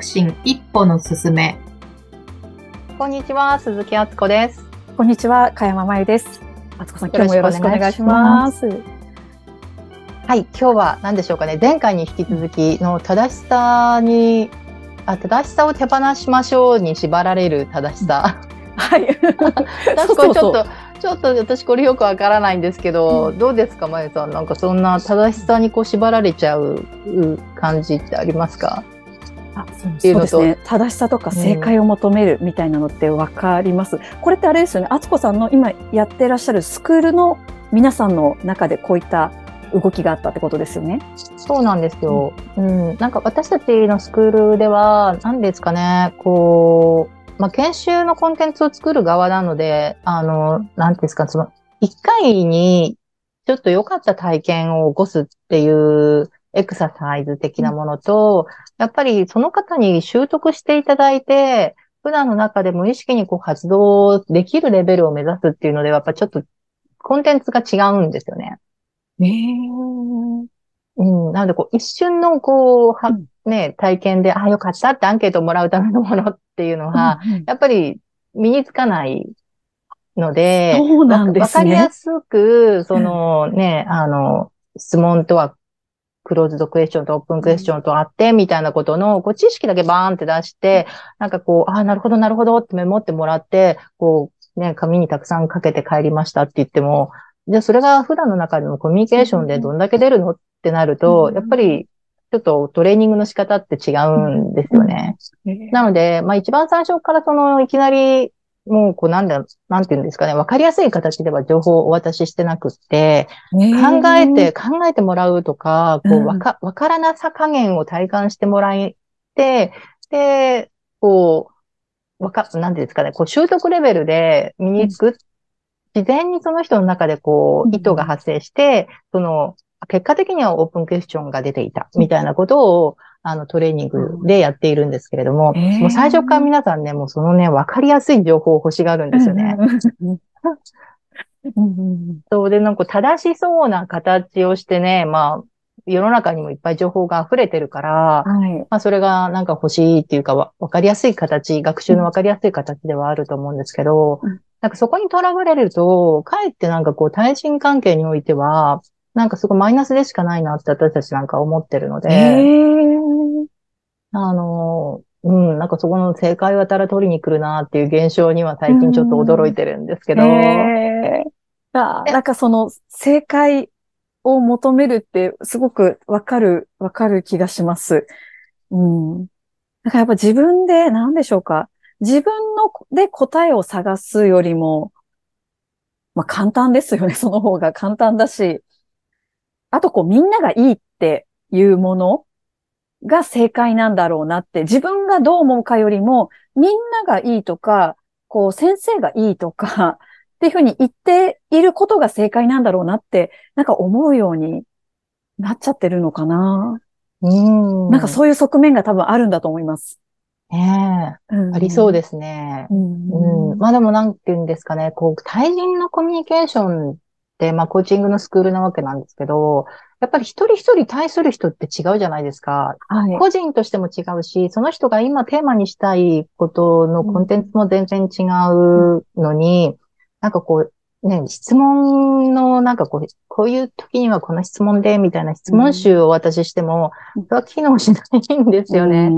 促進一歩の進め。こんにちは、鈴木敦子です。こんにちは、かやままゆです。あつこさん、今日もよろしくお願いします。はい、今日は何でしょうかね。前回に引き続きの正しさに、あ、正しさを手放しましょうに縛られる正しさ。はい。私これちょっと、ちょっと私これよくわからないんですけど、どうですか、まゆさん。なんかそんな正しさにこう縛られちゃう感じってありますか？あそうそうですね。正しさとか正解を求めるみたいなのってわかります。うん、これってあれですよね。あつこさんの今やってらっしゃるスクールの皆さんの中でこういった動きがあったってことですよね。そうなんですよ。うん、うん、なんか私たちのスクールでは、何ですかね、こう、まあ、研修のコンテンツを作る側なので、あの、なんていうんですか、その、一回にちょっと良かった体験を起こすっていうエクササイズ的なものと、やっぱりその方に習得していただいて、普段の中で無意識にこう活動できるレベルを目指すっていうのでは、やっぱちょっとコンテンツが違うんですよね。えー、うん。なので、こう、一瞬の、こう、は、ね、体験で、あ、よかったってアンケートをもらうためのものっていうのは、うんうん、やっぱり身につかないので、そうなんですね。わかりやすく、そのね、あの、質問とはクローズドクエスチョンとオープンクエスチョンとあって、みたいなことの、こう、知識だけバーンって出して、なんかこう、ああ、なるほど、なるほどってメモってもらって、こう、ね、紙にたくさんかけて帰りましたって言っても、じゃあそれが普段の中でのコミュニケーションでどんだけ出るのってなると、やっぱり、ちょっとトレーニングの仕方って違うんですよね。なので、まあ一番最初からその、いきなり、もう、こう、なんだ、なんていうんですかね、わかりやすい形では情報をお渡ししてなくって、考えて、考えてもらうとか、こう、わか、わからなさ加減を体感してもらえて、で、こう、わか、なんていうんですかね、こう、習得レベルで身につく、自然にその人の中でこう、意図が発生して、その、結果的にはオープンクエスチョンが出ていた、みたいなことを、あの、トレーニングでやっているんですけれども、もう最初から皆さんね、もうそのね、わかりやすい情報を欲しがるんですよね。そうで、なんか正しそうな形をしてね、まあ、世の中にもいっぱい情報が溢れてるから、はい、まあそれがなんか欲しいっていうかわ、わかりやすい形、学習のわかりやすい形ではあると思うんですけど、うん、なんかそこにとらわれると、かえってなんかこう対人関係においては、なんかすごいマイナスでしかないなって私たちなんか思ってるので、あの、うん、なんかそこの正解をやたら取りに来るなっていう現象には最近ちょっと驚いてるんですけど。あなんかその正解を求めるってすごくわかる、わかる気がします。うん。だからやっぱ自分で何でしょうか。自分ので答えを探すよりも、まあ簡単ですよね。その方が簡単だし。あとこうみんながいいっていうものが正解なんだろうなって、自分がどう思うかよりも、みんながいいとか、こう先生がいいとか、っていうふうに言っていることが正解なんだろうなって、なんか思うようになっちゃってるのかな。うん。なんかそういう側面が多分あるんだと思います。ねえ、うん、ありそうですね。うん、うん、まあでもなんて言うんですかね、こう、対人のコミュニケーションまあコーチングのスクールなわけなんですけど、やっぱり一人一人対する人って違うじゃないですか。はい、個人としても違うし、その人が今テーマにしたいことのコンテンツも全然違うのに、うん、なんかこう、ね、質問の、なんかこう、こういう時にはこの質問で、みたいな質問集をお渡ししても、それは機能しないんですよね。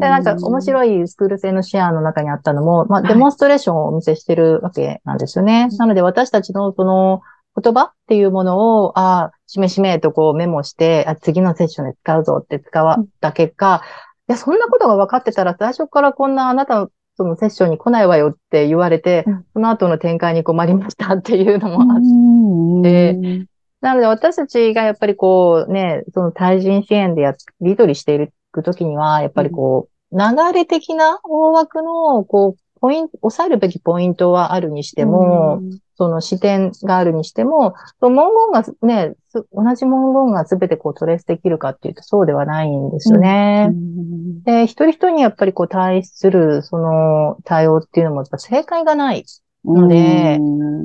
で、なんか面白いスクール制のシェアの中にあったのも、まあ、デモンストレーションをお見せしてるわけなんですよね。はい、なので私たちのその言葉っていうものを、ああ、しめしめとこうメモして、あ次のセッションで使うぞって使った結果、いや、そんなことが分かってたら最初からこんなあなたのそのセッションに来ないわよって言われて、うん、その後の展開に困りましたっていうのもあって、なので私たちがやっぱりこうね、その対人支援でやり取りしていくときには、やっぱりこう、流れ的な大枠の、こう、ポイント、抑えるべきポイントはあるにしても、その視点があるにしても、文言がね、同じ文言が全てこうトレースできるかっていうとそうではないんですよね。で、一人一人にやっぱりこう対するその対応っていうのもやっぱ正解がないので、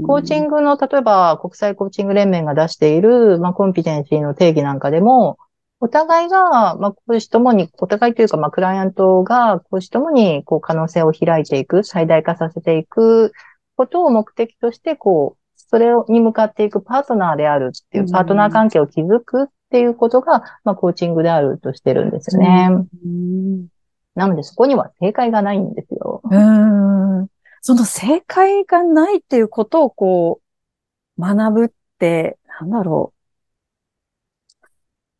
コーチングの、例えば国際コーチング連盟が出している、まあ、コンピテンシーの定義なんかでも、お互いが、まあ、講師ともに、お互いというか、まあ、クライアントが講師ともに、こう、可能性を開いていく、最大化させていくことを目的として、こう、それに向かっていくパートナーであるっていう、パートナー関係を築くっていうことが、まあ、コーチングであるとしてるんですよね。うんなので、そこには正解がないんですよ。うん。その正解がないっていうことをこう、学ぶって、なんだろう。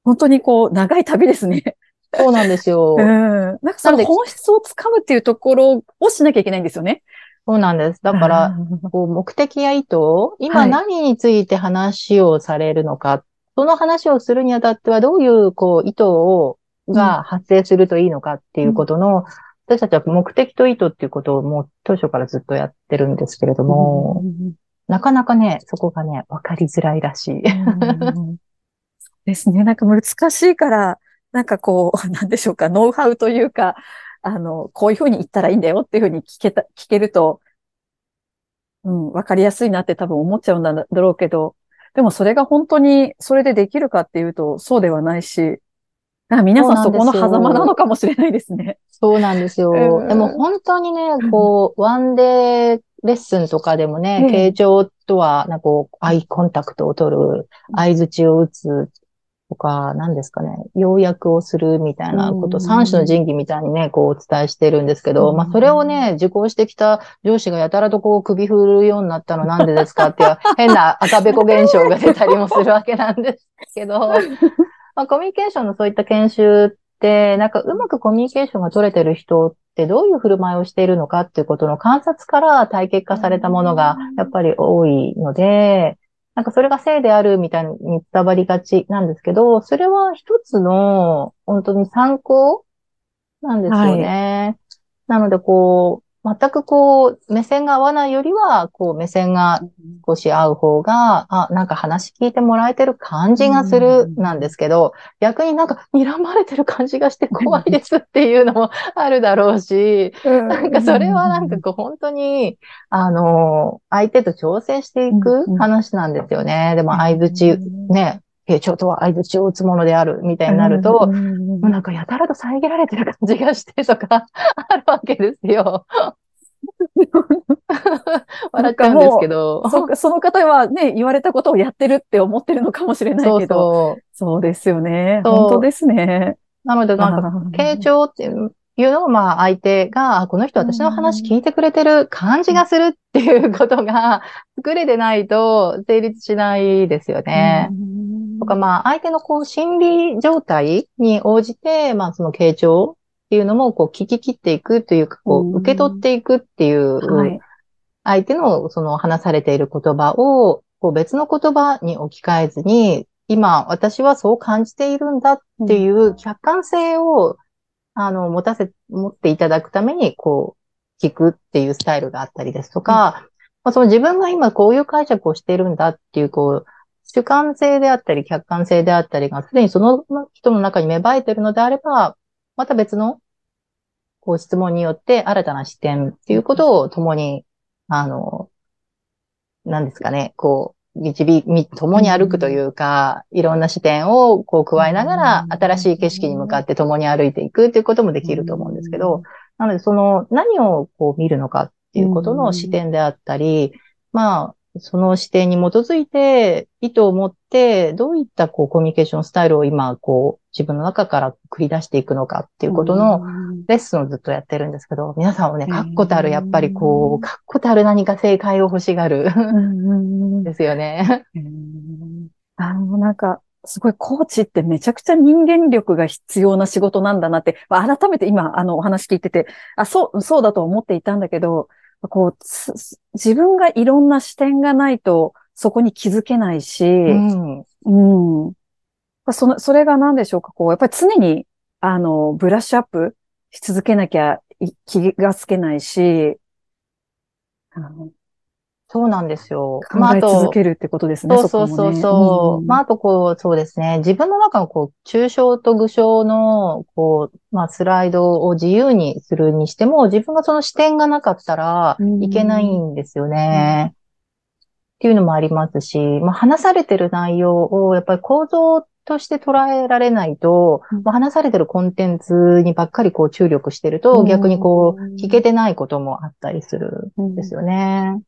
本当にこう、長い旅ですね。そうなんですよ う。ん。なんかその本質をつかむっていうところをしなきゃいけないんですよね。そうなんです。だから、こう目的や意図、今はい何について話をされるのか、その話をするにあたってはどういうこう意図を、が発生するといいのかっていうことの、私たちは目的と意図っていうことをもう当初からずっとやってるんですけれども、うんなかなかね、そこがね、わかりづらいらしい。うんですね。なんか難しいから、なんかこう、なんでしょうか、ノウハウというか、あの、こういうふうに言ったらいいんだよっていうふうに聞けた、聞けると、うん、わかりやすいなって多分思っちゃうんだだろうけど、でもそれが本当にそれでできるかっていうと、そうではないし、なんか皆さんそこの狭間なのかもしれないですね。そうなんですよ。うんでも本当にね、こう、ワンデーレッスンとかでもね、ええ傾聴とは、なんかこう、アイコンタクトを取る、相槌を打つとか、何ですかね、要約をするみたいなこと、うん三種の神器みたいにね、こうお伝えしてるんですけど、うん。まあそれをね、受講してきた上司がやたらとこう首振るようになったのなんでですかっていう 変な赤べこ現象が出たりもするわけなんですけど、まあ、コミュニケーションのそういった研修って、なんかうまくコミュニケーションが取れてる人ってどういう振る舞いをしているのかっていうことの観察から体系化されたものがやっぱり多いので、なんかそれが性であるみたいに伝わりがちなんですけど、それは一つの本当に参考なんですよね。なのでこう、全くこう、目線が合わないよりは、こう、目線が少し合う方が、あ、なんか話聞いてもらえてる感じがするうんなんですけど、逆になんか睨まれてる感じがして怖いですっていうのもあるだろうし、なんかそれはなんかこう本当に、あの、相手と調整していく話なんですよね。でも相槌、ね、傾聴とは相槌を打つものであるみたいになると、うんもうなんかやたらと遮られてる感じがしてとか あるわけですよ。笑っちゃうんですけど。そその方はね、言われたことをやってるって思ってるのかもしれないけど。そう。そうですよね。本当ですね。なのでなんか、か 傾聴っていうのを、まあ相手が、あこの人私の話聞いてくれてる感じがするっていうことが作れてないと成立しないですよね。とかまあ相手のこう心理状態に応じて、まあその傾聴っていうのもこう聞き切っていくというか、こうん。う受け取っていくっていう、はい。相手のその話されている言葉をこう別の言葉に置き換えずに、今私はそう感じているんだっていう客観性を、あの、持たせ、持っていただくために、こう、聞くっていうスタイルがあったりですとか、まあ、その自分が今こういう解釈をしているんだっていう、こう、主観性であったり、客観性であったりが、すでにその人の中に芽生えているのであれば、また別の、こう、質問によって新たな視点っていうことを共に、あの、何ですかね、こう、導み、共に歩くというか、いろんな視点をこう加えながら、新しい景色に向かって共に歩いていくっていうこともできると思うんですけど、なのでその何をこう見るのかっていうことの視点であったり、まあ、その視点に基づいて、意図を持って、どういったこうコミュニケーションスタイルを今、こう、自分の中から繰り出していくのかっていうことの、レッスンをずっとやってるんですけど、皆さんもね、うん確固たる、やっぱりこう、確固たる何か正解を欲しがる、うん。ですよね。うん。あの、なんか、すごい、コーチってめちゃくちゃ人間力が必要な仕事なんだなって、まあ改めて今、あの、お話聞いてて、あ、そう、そうだと思っていたんだけど、こう、自分がいろんな視点がないと、そこに気づけないし、うん。うん。その、それが何でしょうか、こう、やっぱり常に、あの、ブラッシュアップし続けなきゃ気がつけないし、あのそうなんですよ。考え続けるってことですね、そうそうそうこもねそう。んまあ、あとこう、そうですね。自分の中のこう、抽象と具象の、こう、まあ、スライドを自由にするにしても、自分がその視点がなかったらうんいけないんですよね。っていうのもありますし、まあ、話されてる内容を、やっぱり構造として捉えられないと、うん話されてるコンテンツにばっかりこう注力してると、うん逆にこう、聞けてないこともあったりするうんんですよね。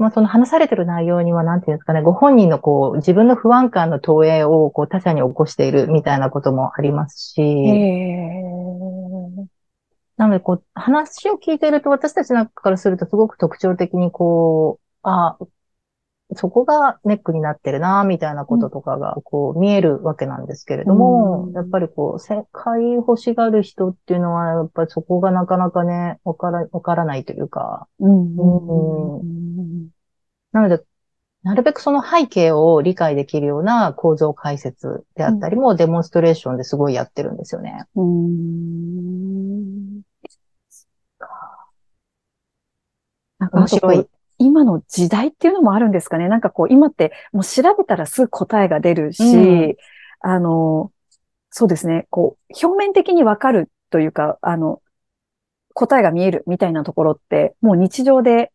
まあ、その話されてる内容には、なんていうんですかね、ご本人のこう、自分の不安感の投影をこう他者に起こしているみたいなこともありますし、へなので、こう、話を聞いてると、私たちなんかからすると、すごく特徴的に、こう、あ、そこがネックになってるな、みたいなこととかが、こう、見えるわけなんですけれども、うん。やっぱりこう、世界欲しがる人っていうのは、やっぱりそこがなかなかね、わから、わからないというか、うん。うんなので、なるべくその背景を理解できるような構造解説であったりも、デモンストレーションですごいやってるんですよね。うんなんか面白い。今の時代っていうのもあるんですかね。なんかこう、今ってもう調べたらすぐ答えが出るし、うんあの、そうですね、こう、表面的にわかるというか、あの、答えが見えるみたいなところって、もう日常で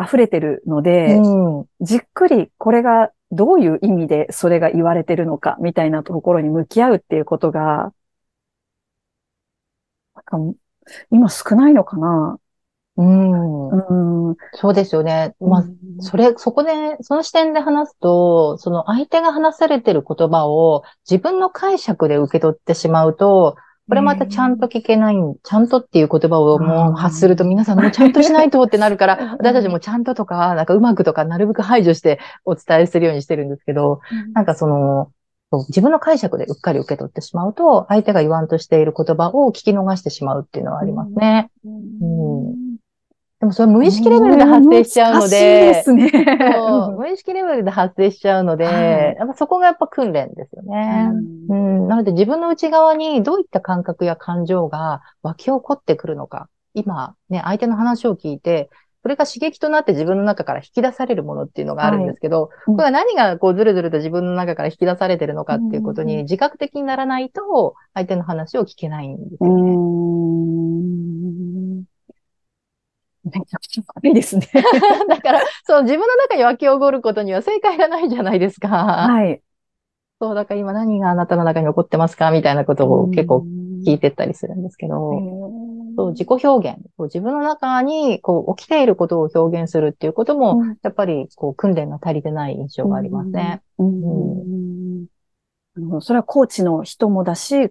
溢れてるので、うん。じっくりこれがどういう意味でそれが言われてるのかみたいなところに向き合うっていうことが、なんか今少ないのかな？うん。うん。そうですよね。まあ、それ、そこで、その視点で話すと、その相手が話されてる言葉を自分の解釈で受け取ってしまうと、これまたちゃんと聞けない、ちゃんとっていう言葉をもう発すると皆さんもうちゃんとしないとってなるから、私たちもちゃんととか、なんかうまくとかなるべく排除してお伝えするようにしてるんですけど、なんかその、自分の解釈でうっかり受け取ってしまうと、相手が言わんとしている言葉を聞き逃してしまうっていうのはありますね。うんでもそれ無意識レベルで発生しちゃうの難しいで、ですね。無意識レベルで発生しちゃうので、はい。やっぱそこがやっぱ訓練ですよね。ううん。ん、なので自分の内側にどういった感覚や感情が湧き起こってくるのか。今、ね、相手の話を聞いて、それが刺激となって自分の中から引き出されるものっていうのがあるんですけど、うん。これは何がこうずるずると自分の中から引き出されてるのかっていうことうん。に自覚的にならないと、相手の話を聞けないんですうよね。ん。めちゃくちゃ悪いですね。だから、そう、自分の中に湧き起こることには正解がないじゃないですか。はい。そう、だから今何があなたの中に起こってますかみたいなことを結構聞いて、てったりするんですけど、へそう自己表現、そう自分の中にこう起きていることを表現するっていうことも、うんやっぱりこう訓練が足りてない印象がありますね。。うんなるほどそれはコーチの人もだし、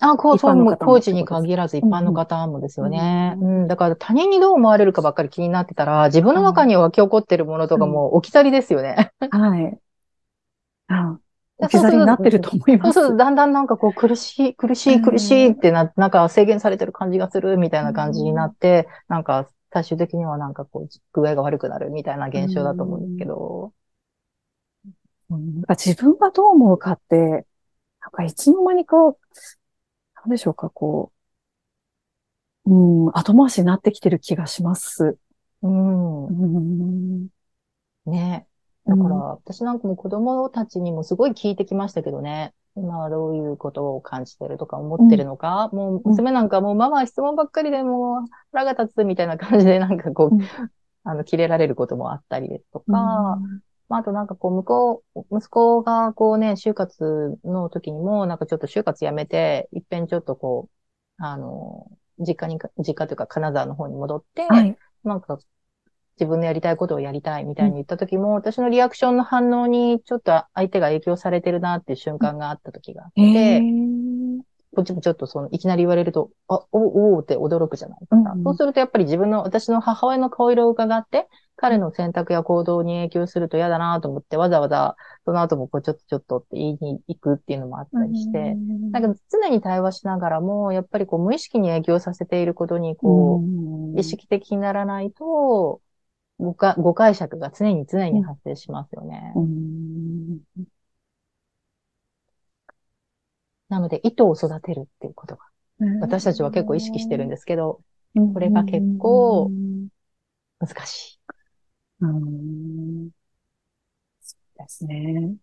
あ、こう、そう、コーチに限らず一般の方もですよね。ううんん、だから他人にどう思われるかばっかり気になってたら、自分の中に湧き起こってるものとかも置き去りですよね。はい。あ置き去りになってると思います。そうそう、だんだんなんかこう苦しい、苦しい、苦しいってな、なんか制限されてる感じがするみたいな感じになって、なんか最終的にはなんかこう具合が悪くなるみたいな現象だと思うんですけど。うんなんか自分がどう思うかって、なんかいつの間にか、なんでしょうか、こう、うん、後回しになってきてる気がします。うんう。ん。ね。だから、うん私なんかも子供たちにもすごい聞いてきましたけどね。今はどういうことを感じてるとか思ってるのか、もう娘なんかもうママは質問ばっかりでもう腹が立つみたいな感じでなんかこう、うんあの、切れられることもあったりですとか、まあ、あとなんかこう、向こう、息子がこうね、就活の時にも、なんかちょっと就活やめて、いっぺんちょっとこう、あの、実家にか、実家というか金沢の方に戻って、はい。なんか自分のやりたいことをやりたいみたいに言った時も、私のリアクションの反応にちょっと相手が影響されてるなっていう瞬間があった時があって、こっちもちょっとその、いきなり言われると、あ、お、おーって驚くじゃないですか。うんそうするとやっぱり自分の、私の母親の顔色を伺って、彼の選択や行動に影響すると嫌だなと思って、わざわざ、その後もこう、ちょっとちょっとって言いに行くっていうのもあったりして、なんか常に対話しながらも、やっぱりこう、無意識に影響させていることに、こう、意識的にならないと、誤解誤解釈が常に常に発生しますよね。うんなので、糸を育てるっていうことが、私たちは結構意識してるんですけど、これが結構難しい。うんそうですね。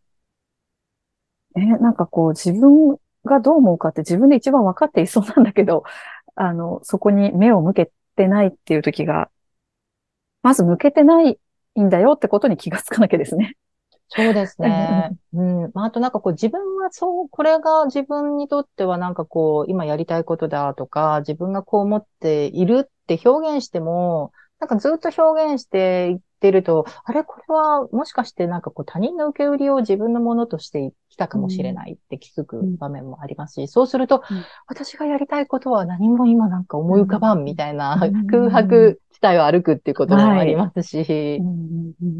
え、なんかこう自分がどう思うかって自分で一番分かっていそうなんだけど、あの、そこに目を向けてないっていう時が、まず向けてないんだよってことに気がつかなきゃですね。そうですね。うん。まあ、あとなんかこう自分はそう、これが自分にとってはなんかこう、今やりたいことだとか、自分がこう思っているって表現しても、なんかずっと表現してってると、あれこれはもしかしてなんかこう他人の受け売りを自分のものとしてきたかもしれないって気づく場面もありますし、そうすると、うん。私がやりたいことは何も今なんか思い浮かばんみたいなうん。空白地帯を歩くっていうこともありますし、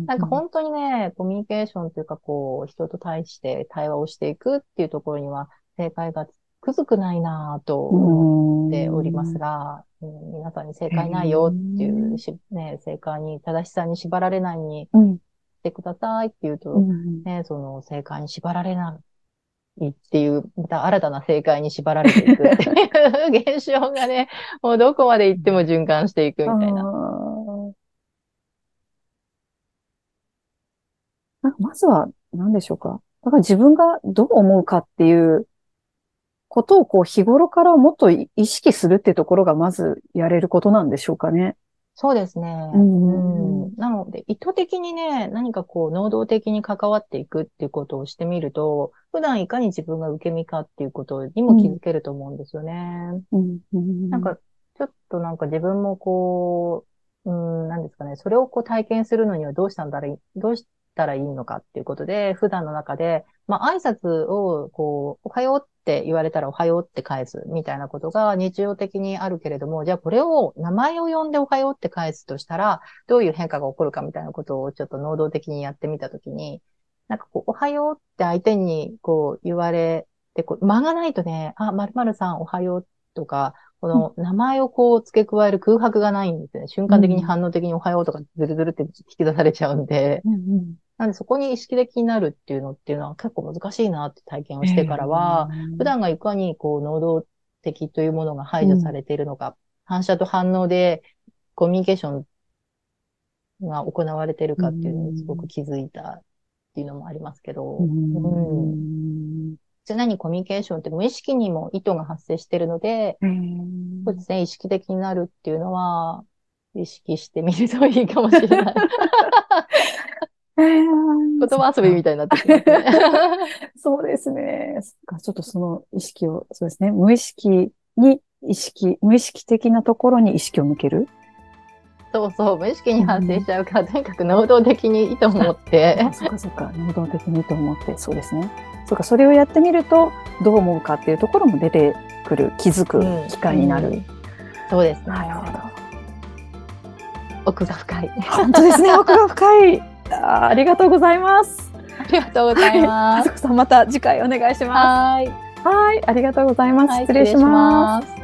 なんか本本当にね、コミュニケーションというか、こう、人と対して対話をしていくっていうところには、正解がくずくないなぁと思っておりますが、うん皆さんに正解ないよっていうし、ね、正解に、正しさに縛られないにしうんてくださいっていうと、うんね、その正解に縛られないっていう、また新たな正解に縛られていくっていう 現象がね、もうどこまで行っても循環していくみたいな。なんかまずは何でしょうか？だから自分がどう思うかっていうことをこう日頃からもっと意識するってところがまずやれることなんでしょうかね。そうですね。うんうんなので、意図的にね、何かこう、能動的に関わっていくっていうことをしてみると、普段いかに自分が受け身かっていうことにも気づけると思うんですよね。ななんか、ちょっとなんか自分もこう、うん、なんですかね、それをこう体験するのにはどうしたんだらいい、どうしたらいいのかっていうことで、普段の中で、まあ挨拶をこう、おはようって言われたらおはようって返すみたいなことが日常的にあるけれども、じゃあこれを名前を呼んでおはようって返すとしたら、どういう変化が起こるかみたいなことをちょっと能動的にやってみたときに、なんかこう、おはようって相手にこう言われて、こう間がないとね、あ、〇〇さんおはようとか、この名前をこう付け加える空白がないんですね。瞬間的に反応的におはようとかずるずるって引き出されちゃうんで。うんうんなんでそこに意識的になるっていうのっていうのは結構難しいなって体験をしてからは、普段がいかにこう能動的というものが排除されているのか、反射と反応でコミュニケーションが行われているかっていうのにすごく気づいたっていうのもありますけど、ううんん常にコミュニケーションって無意識にも意図が発生しているので、うんそうですね、意識的になるっていうのは、意識してみるといいかもしれない。言葉遊びみたいになってきますね。そうですね。ちょっとその意識を、そうですね。無意識に意識、無意識的なところに意識を向ける？そうそう、無意識に発生しちゃうから、とにかく能動的に意図を持ってあ、そっかそっか。能動的にと思って、そうですね。そうか、それをやってみると、どう思うかっていうところも出てくる、気づくうん機会になる。うんそうですね。なるほど。奥が深い。本当ですね。奥が深い。あーありがとうございます。ありがとうございます。あずこさん、また次回お願いしまはーい。す。はい。ありがとうございます。はい失礼します。す。